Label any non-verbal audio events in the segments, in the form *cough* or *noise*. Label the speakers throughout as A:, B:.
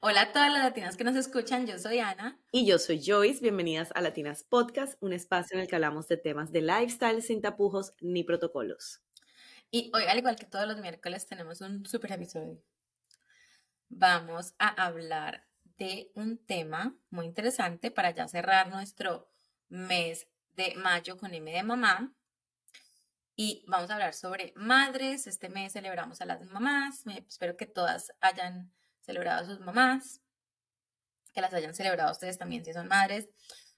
A: Hola a todas las latinas que nos escuchan, yo soy Ana.
B: Y yo soy Joyce, bienvenidas a Latinas Podcast, un espacio en el que hablamos de temas de lifestyle sin tapujos ni protocolos.
A: Y hoy, al igual que todos los miércoles, tenemos un super episodio. Vamos a hablar de un tema muy interesante para ya cerrar nuestro mes de mayo con M de mamá. Y vamos a hablar sobre madres. Este mes celebramos a las mamás. Espero que todas hayan celebrado a sus mamás, que las hayan celebrado ustedes también si son madres.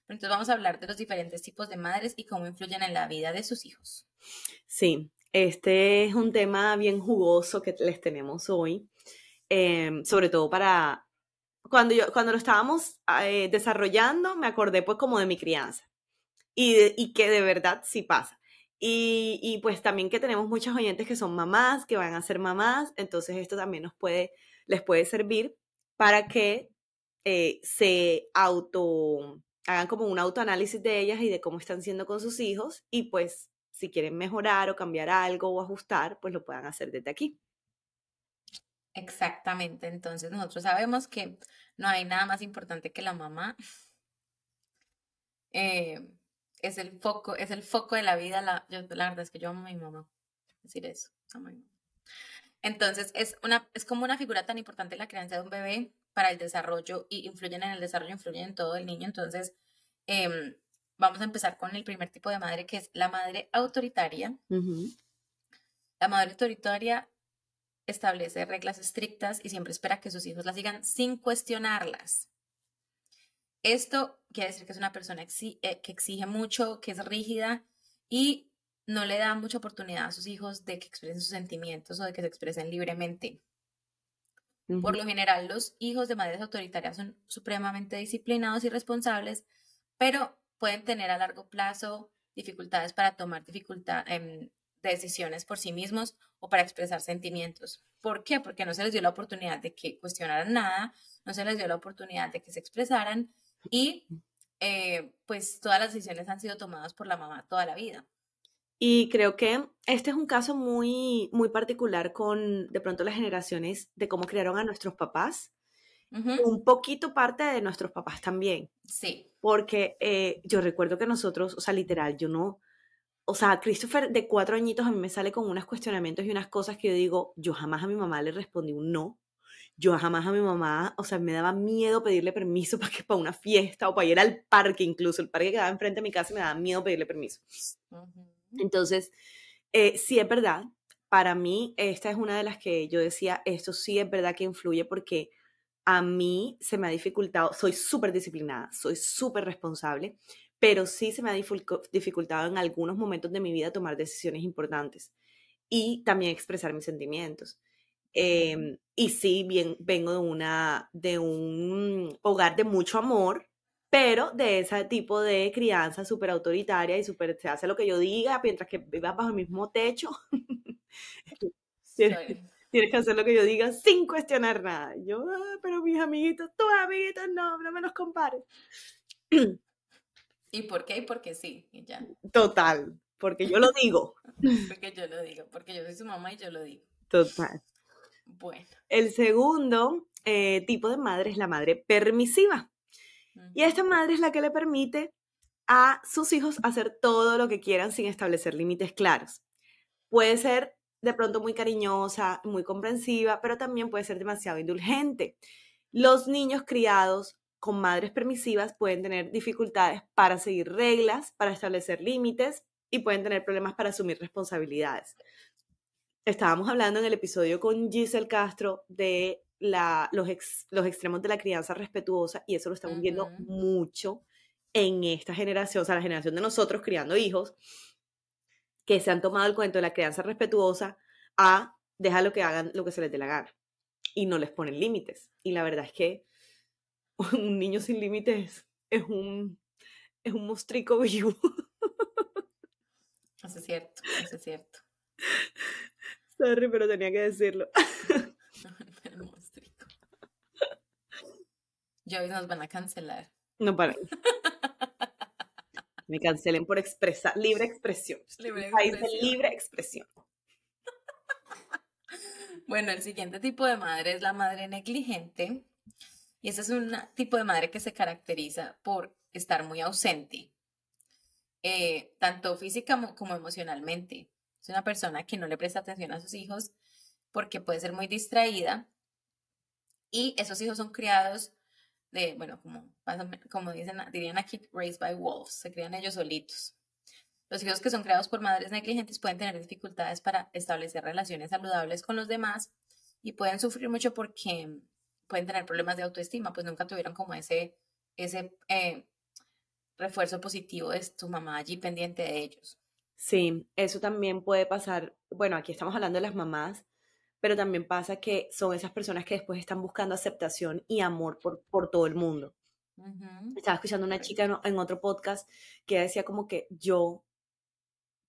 A: Entonces vamos a hablar de los diferentes tipos de madres y cómo influyen en la vida de sus hijos.
B: Sí, este es un tema bien jugoso que les tenemos hoy, em, sobre todo para cuando yo cuando lo estábamos eh, desarrollando me acordé pues como de mi crianza y, y que de verdad sí pasa. Y, y, pues también que tenemos muchas oyentes que son mamás, que van a ser mamás, entonces esto también nos puede les puede servir para que eh, se auto, hagan como un autoanálisis de ellas y de cómo están siendo con sus hijos y pues si quieren mejorar o cambiar algo o ajustar, pues lo puedan hacer desde aquí.
A: Exactamente, entonces nosotros sabemos que no hay nada más importante que la mamá. Eh, es el foco, es el foco de la vida. La, la verdad es que yo amo a mi mamá. Decir eso, amo a mi mamá. Entonces, es, una, es como una figura tan importante la crianza de un bebé para el desarrollo y influyen en el desarrollo, influyen en todo el niño. Entonces, em, vamos a empezar con el primer tipo de madre, que es la madre autoritaria. La madre autoritaria establece reglas estrictas y siempre espera que sus hijos las sigan sin cuestionarlas. Esto quiere decir que es una persona eh, que exige mucho, que es rígida y no le da mucha oportunidad a sus hijos de que expresen sus sentimientos o de que se expresen libremente. Por lo general, los hijos de madres autoritarias son supremamente disciplinados y responsables, pero pueden tener a largo plazo dificultades para tomar dificultad, em, decisiones por sí mismos o para expresar sentimientos. ¿Por qué? Porque no se les dio la oportunidad de que cuestionaran nada, no se les dio la oportunidad de que se expresaran y eh, pues todas las decisiones han sido tomadas por la mamá toda la vida.
B: Y creo que este es un caso muy, muy particular con de pronto las generaciones de cómo criaron a nuestros papás. Un poquito parte de nuestros papás también.
A: Sí.
B: Porque eh, yo recuerdo que nosotros, o sea, literal, yo no, o sea, Christopher de cuatro añitos a mí me sale con unos cuestionamientos y unas cosas que yo digo, yo jamás a mi mamá le respondí un no. Yo jamás a mi mamá, o sea, me daba miedo pedirle permiso *laughs* para que para una fiesta o para ir al parque, incluso el parque que quedaba enfrente de mi casa me daba miedo pedirle permiso. Entonces, eh, sí es verdad, para mí esta es una de las que yo decía, esto sí es verdad que influye porque a mí se me ha dificultado, soy súper disciplinada, soy súper responsable, pero sí se me ha dificultado en algunos momentos de mi vida tomar decisiones importantes y también expresar mis sentimientos. Em, y sí, bien, vengo de, una, de un hogar de mucho amor, pero de ese tipo de crianza súper autoritaria y súper se hace lo que yo diga mientras que vivas bajo el mismo techo. *laughs* tienes, que hacer lo que yo diga sin cuestionar nada. Yo, ah, pero mis amiguitos, tus amiguitos, no, no me los compares.
A: ¿Y por qué? Y porque sí, y ya.
B: Total, porque yo lo digo. *laughs*
A: porque yo lo digo, porque yo soy su mamá y yo lo digo.
B: Total.
A: Bueno.
B: El segundo eh, tipo de madre es la madre permisiva. Y esta madre es la que le permite a sus hijos hacer todo lo que quieran sin establecer límites claros. Puede ser de pronto muy cariñosa, muy comprensiva, pero también puede ser demasiado indulgente. Los niños criados con madres permisivas pueden tener dificultades para seguir reglas, para establecer límites y pueden tener problemas para asumir responsabilidades. Estábamos hablando en el episodio con Giselle Castro de los, los extremos de la crianza respetuosa y eso lo estamos viendo mucho en esta generación, o sea, la generación de nosotros criando hijos, que se han tomado el cuento de la crianza respetuosa a dejar que hagan lo que se les dé la gana y no les ponen límites. Y la verdad es que *laughs* un niño sin límites es un, es un mostrico *laughs* vivo.
A: Eso es cierto, eso es cierto.
B: Sorry, pero tenía que decirlo. *laughs*
A: Yo nos van a cancelar.
B: No para. *laughs* Me cancelen por expresa, libre expresión. Libre expresión. libre expresión. *laughs*
A: Bueno, el siguiente tipo de madre es la madre negligente. Y ese es un tipo de madre que se caracteriza por estar muy ausente, eh, tanto física como emocionalmente. Es una persona que no le presta atención a sus hijos porque puede ser muy distraída y esos hijos son criados de, bueno, como, como dicen, dirían aquí, raised by wolves, se crían ellos solitos. Los hijos que son creados por madres negligentes pueden tener dificultades para establecer relaciones saludables con los demás y pueden sufrir mucho porque pueden tener problemas de autoestima, pues nunca tuvieron como ese, ese eh, refuerzo positivo de tu mamá allí pendiente de ellos.
B: Sí, eso también puede pasar. Bueno, aquí estamos hablando de las mamás, pero también pasa que son esas personas que después están buscando aceptación y amor por, por todo el mundo. Estaba escuchando una chica en otro podcast que decía como que yo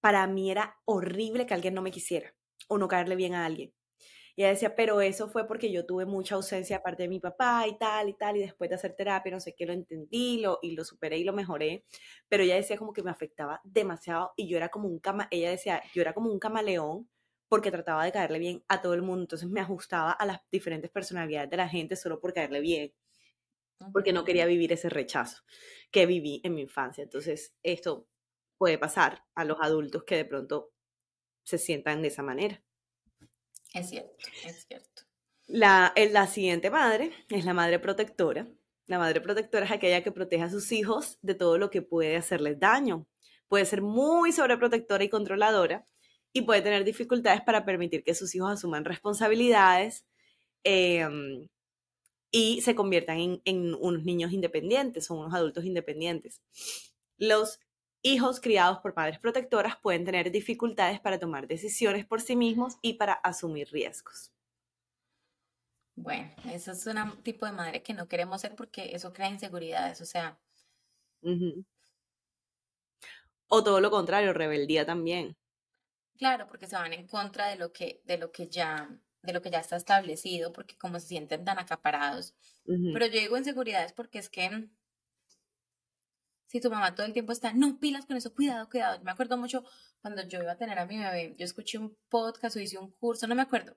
B: para mí era horrible que alguien no me quisiera o no caerle bien a alguien. Y ella decía, pero eso fue porque yo tuve mucha ausencia aparte de mi papá y tal y tal, y después de hacer terapia, no sé qué, lo entendí lo, y lo superé y lo mejoré. Pero ella decía como que me afectaba demasiado y yo era como un cama, ella decía, yo era como un camaleón porque trataba de caerle bien a todo el mundo, entonces me ajustaba a las diferentes personalidades de la gente solo por caerle bien, porque no quería vivir ese rechazo que viví en mi infancia. Entonces, esto puede pasar a los adultos que de pronto se sientan de esa manera.
A: Es cierto, es cierto.
B: La, la siguiente madre es la madre protectora. La madre protectora es aquella que protege a sus hijos de todo lo que puede hacerles daño. Puede ser muy sobreprotectora y controladora y puede tener dificultades para permitir que sus hijos asuman responsabilidades em, y se conviertan en, en, unos niños independientes o unos adultos independientes. Los hijos criados por padres protectoras pueden tener dificultades para tomar decisiones por sí mismos y para asumir riesgos.
A: Bueno, eso es un tipo de madre que no queremos ser porque eso crea inseguridades, o sea.
B: O todo lo contrario, rebeldía también.
A: Claro, porque se van en contra de lo que, de lo que ya, de lo que ya está establecido, porque como se sienten tan acaparados. Pero yo digo inseguridades porque es que si tu mamá todo el tiempo está, no pilas con eso, cuidado, cuidado. Me acuerdo mucho cuando yo iba a tener a mi bebé, yo escuché un podcast o hice un curso, no me acuerdo.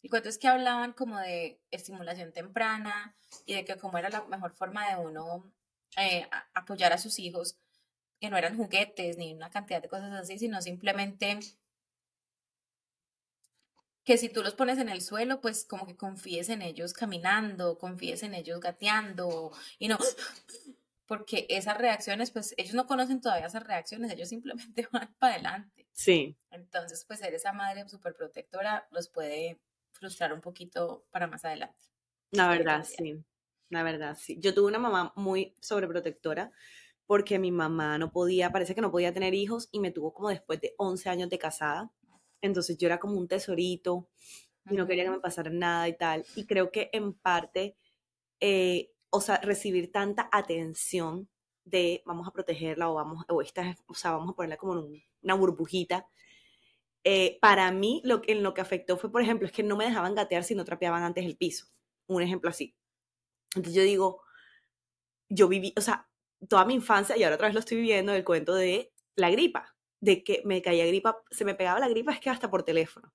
A: Y cuento es que hablaban como de estimulación temprana y de que como era la mejor forma de uno eh, apoyar a sus hijos, que no eran juguetes ni una cantidad de cosas así, sino simplemente que si tú los pones en el suelo, pues como que confíes en ellos caminando, confíes en ellos gateando y no porque esas reacciones, pues ellos no conocen todavía esas reacciones, ellos simplemente *laughs* van para adelante.
B: Sí.
A: Entonces, pues ser esa madre súper protectora los puede frustrar un poquito para más adelante.
B: La verdad, sí. La verdad, sí. Yo tuve una mamá muy sobreprotectora porque mi mamá no podía, parece que no podía tener hijos y me tuvo como después de 11 años de casada. Entonces yo era como un tesorito y no quería que me pasara nada y tal. Y creo que en parte eh, o sea, recibir tanta atención de vamos a protegerla o vamos, o esta, o sea, vamos a ponerla como en una burbujita. Eh, para mí, lo, en lo que afectó fue, por ejemplo, es que no me dejaban gatear si no trapeaban antes el piso. Un ejemplo así. Entonces yo digo, yo viví, o sea, toda mi infancia, y ahora otra vez lo estoy viviendo, el cuento de la gripa, de que me caía gripa, se me pegaba la gripa, es que hasta por teléfono.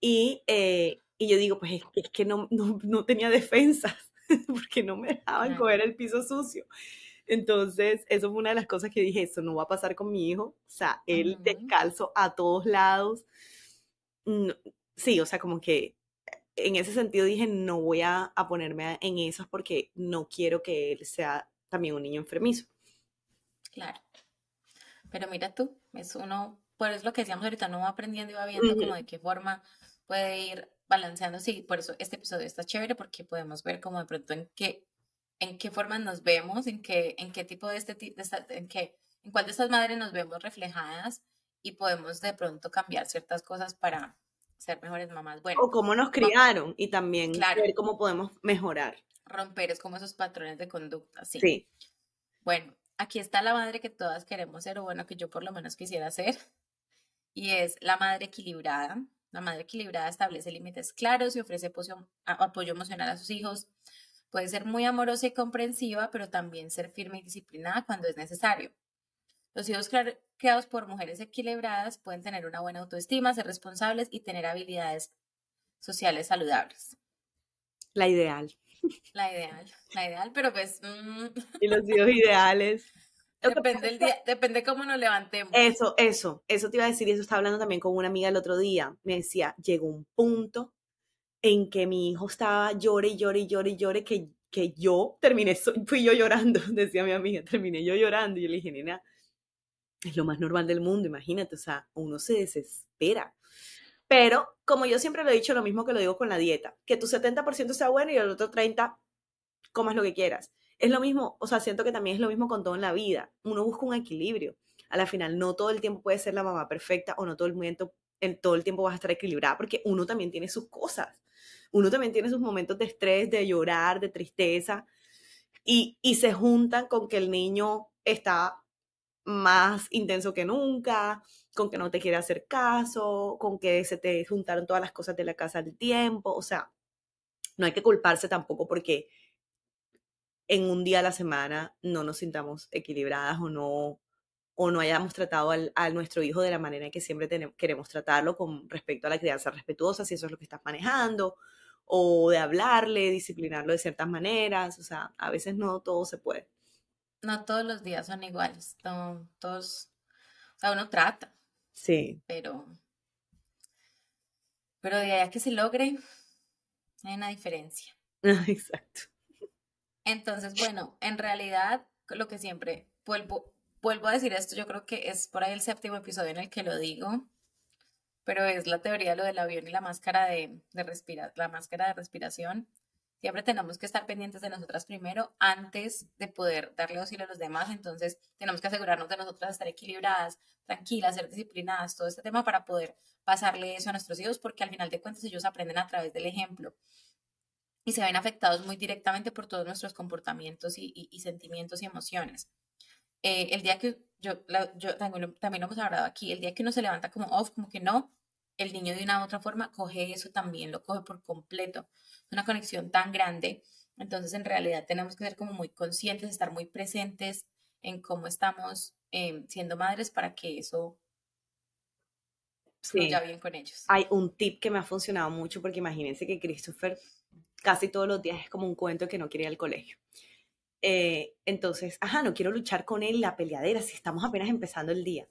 B: Y, eh, y yo digo, pues es, que no, no, no tenía defensas. *laughs* porque no me dejaban coger el piso sucio. Entonces, eso fue una de las cosas que dije, eso no va a pasar con mi hijo. O sea, él descalzo a todos lados. sí, o sea, como que en ese sentido dije, no voy a, ponerme en esas porque no quiero que él sea también un niño enfermizo.
A: Claro. Pero mira tú, es uno, pues lo que decíamos ahorita, no va aprendiendo y va viendo como de qué forma puede ir balanceando, sí, por eso este episodio está chévere porque podemos ver como de pronto en qué, en qué forma nos vemos, en qué, en qué tipo de este, de en qué, en cuál de estas madres nos vemos reflejadas y podemos de pronto cambiar ciertas cosas para ser mejores mamás. Bueno,
B: o cómo nos criaron y también ver cómo podemos mejorar.
A: Romper es como esos patrones de conducta, sí. sí. Bueno, aquí está la madre que todas queremos ser, o bueno, que yo por lo menos quisiera ser, y es la madre equilibrada, la madre equilibrada establece límites claros y ofrece apoyo emocional a sus hijos. Puede ser muy amorosa y comprensiva, pero también ser firme y disciplinada cuando es necesario. Los hijos creados por mujeres equilibradas pueden tener una buena autoestima, ser responsables y tener habilidades sociales saludables.
B: La ideal.
A: La ideal, la ideal, pero pues... Mm.
B: Y los hijos ideales.
A: Depende, el día, depende cómo nos levantemos.
B: Eso, eso, eso te iba a decir, y eso estaba hablando también con una amiga el otro día. Me decía, llegó un punto en que mi hijo estaba llore y llore y llore y llore que, que yo terminé, fui yo llorando, *laughs* decía mi amiga, terminé yo llorando. Y yo le dije, nena, es lo más normal del mundo, imagínate, o sea, uno se desespera. Pero, como yo siempre lo he dicho, lo mismo que lo digo con la dieta, que tu 70% sea bueno y el otro 30% comas lo que quieras. Es lo mismo, o sea, siento que también es lo mismo con todo en la vida. Uno busca un equilibrio. A la final, no todo el tiempo puede ser la mamá perfecta o no todo el momento, en todo el tiempo vas a estar equilibrada, porque uno también tiene sus cosas. Uno también tiene sus momentos de estrés, de llorar, de tristeza, y, y se juntan con que el niño está más intenso que nunca, con que no te quiere hacer caso, con que se te juntaron todas las cosas de la casa al tiempo, o sea, no hay que culparse tampoco porque en un día a la semana no nos sintamos equilibradas o no o no hayamos tratado al, a nuestro hijo de la manera que siempre tenemos, queremos tratarlo con respecto a la crianza respetuosa, si eso es lo que estás manejando, o de hablarle, disciplinarlo de ciertas maneras, o sea, a veces no todo se puede.
A: No todos los días son iguales, no, todos, o sea, uno trata.
B: Sí.
A: Pero, pero de allá que se logre, hay una diferencia. *laughs*
B: Exacto.
A: Entonces, bueno, en realidad, lo que siempre vuelvo, vuelvo a decir esto, yo creo que es por ahí el séptimo episodio en el que lo digo, pero es la teoría de lo del avión y la máscara de, de respirar, la máscara de respiración. Siempre tenemos que estar pendientes de nosotras primero antes de poder darle auxilio a los demás. Entonces, tenemos que asegurarnos de nosotras estar equilibradas, tranquilas, ser disciplinadas, todo este tema para poder pasarle eso a nuestros hijos, porque al final de cuentas ellos aprenden a través del ejemplo y se ven afectados muy directamente por todos nuestros comportamientos y, sentimientos y emociones. Eh, el día que yo, yo también, hemos hablado aquí, el día que uno se levanta como off, como que no, el niño de una u otra forma coge eso también, lo coge por completo una conexión tan grande. Entonces, en realidad tenemos que ser como muy conscientes, estar muy presentes en cómo estamos em, siendo madres para que eso fluya bien con ellos.
B: Hay un tip que me ha funcionado mucho porque imagínense que Christopher casi todos los días es como un cuento que no quiere ir al colegio. Eh, entonces, ajá, no quiero luchar con él, la peleadera, si estamos apenas empezando el día.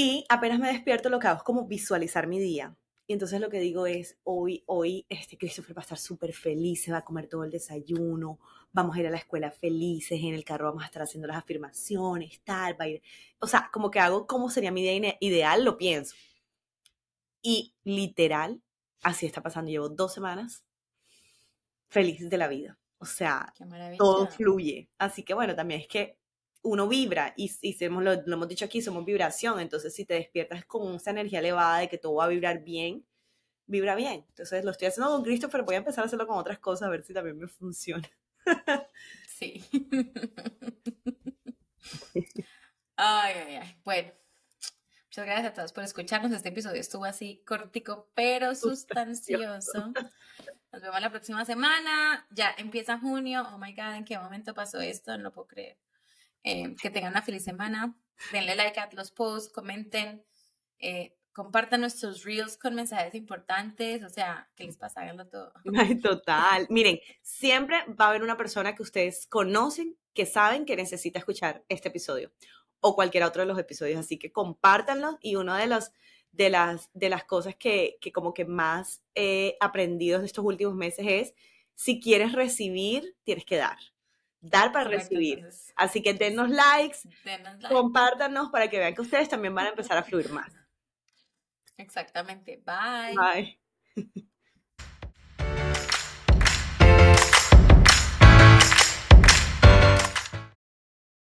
B: Y apenas me despierto, lo que hago es como visualizar mi día. Y entonces lo que digo es, hoy, hoy, este Christopher va a estar súper feliz, se va a comer todo el desayuno, vamos a ir a la escuela felices, en el carro vamos a estar haciendo las afirmaciones, tal, va a ir. O sea, como que hago cómo sería mi día ideal, lo pienso. Y literal, así está pasando. Llevo dos semanas feliz de la vida. O sea, todo fluye. Así que bueno, también es que uno vibra y, y lo, lo, hemos dicho aquí, somos vibración, entonces si te despiertas con esa energía elevada de que todo va a vibrar bien, vibra bien. Entonces lo estoy haciendo con Cristo, pero voy a empezar a hacerlo con otras cosas a ver si también me funciona.
A: Sí. Ay, ay, ay. Bueno, muchas gracias a todos por escucharnos. Este episodio estuvo así cortico, pero sustancioso. Nos vemos la próxima semana. Ya empieza junio. Oh my God, ¿en qué momento pasó esto? No lo puedo creer. Eh, que tengan una feliz semana. Denle like a los posts, comenten, eh, compartan nuestros reels con mensajes importantes. O sea, ¿qué les pasa? Háganlo todo. *laughs*
B: Total. Miren, siempre va a haber una persona que ustedes conocen, que saben que necesita escuchar este episodio o cualquier otro de los episodios. Así que compártanlo y uno de los de las, de las cosas que, que como que más he aprendido de estos últimos meses es, si quieres recibir, tienes que dar dar para recibir. Así que denos likes, compártanos para que vean que ustedes también van a empezar a fluir más. *laughs*
A: Exactamente. Bye.
B: Bye. *laughs*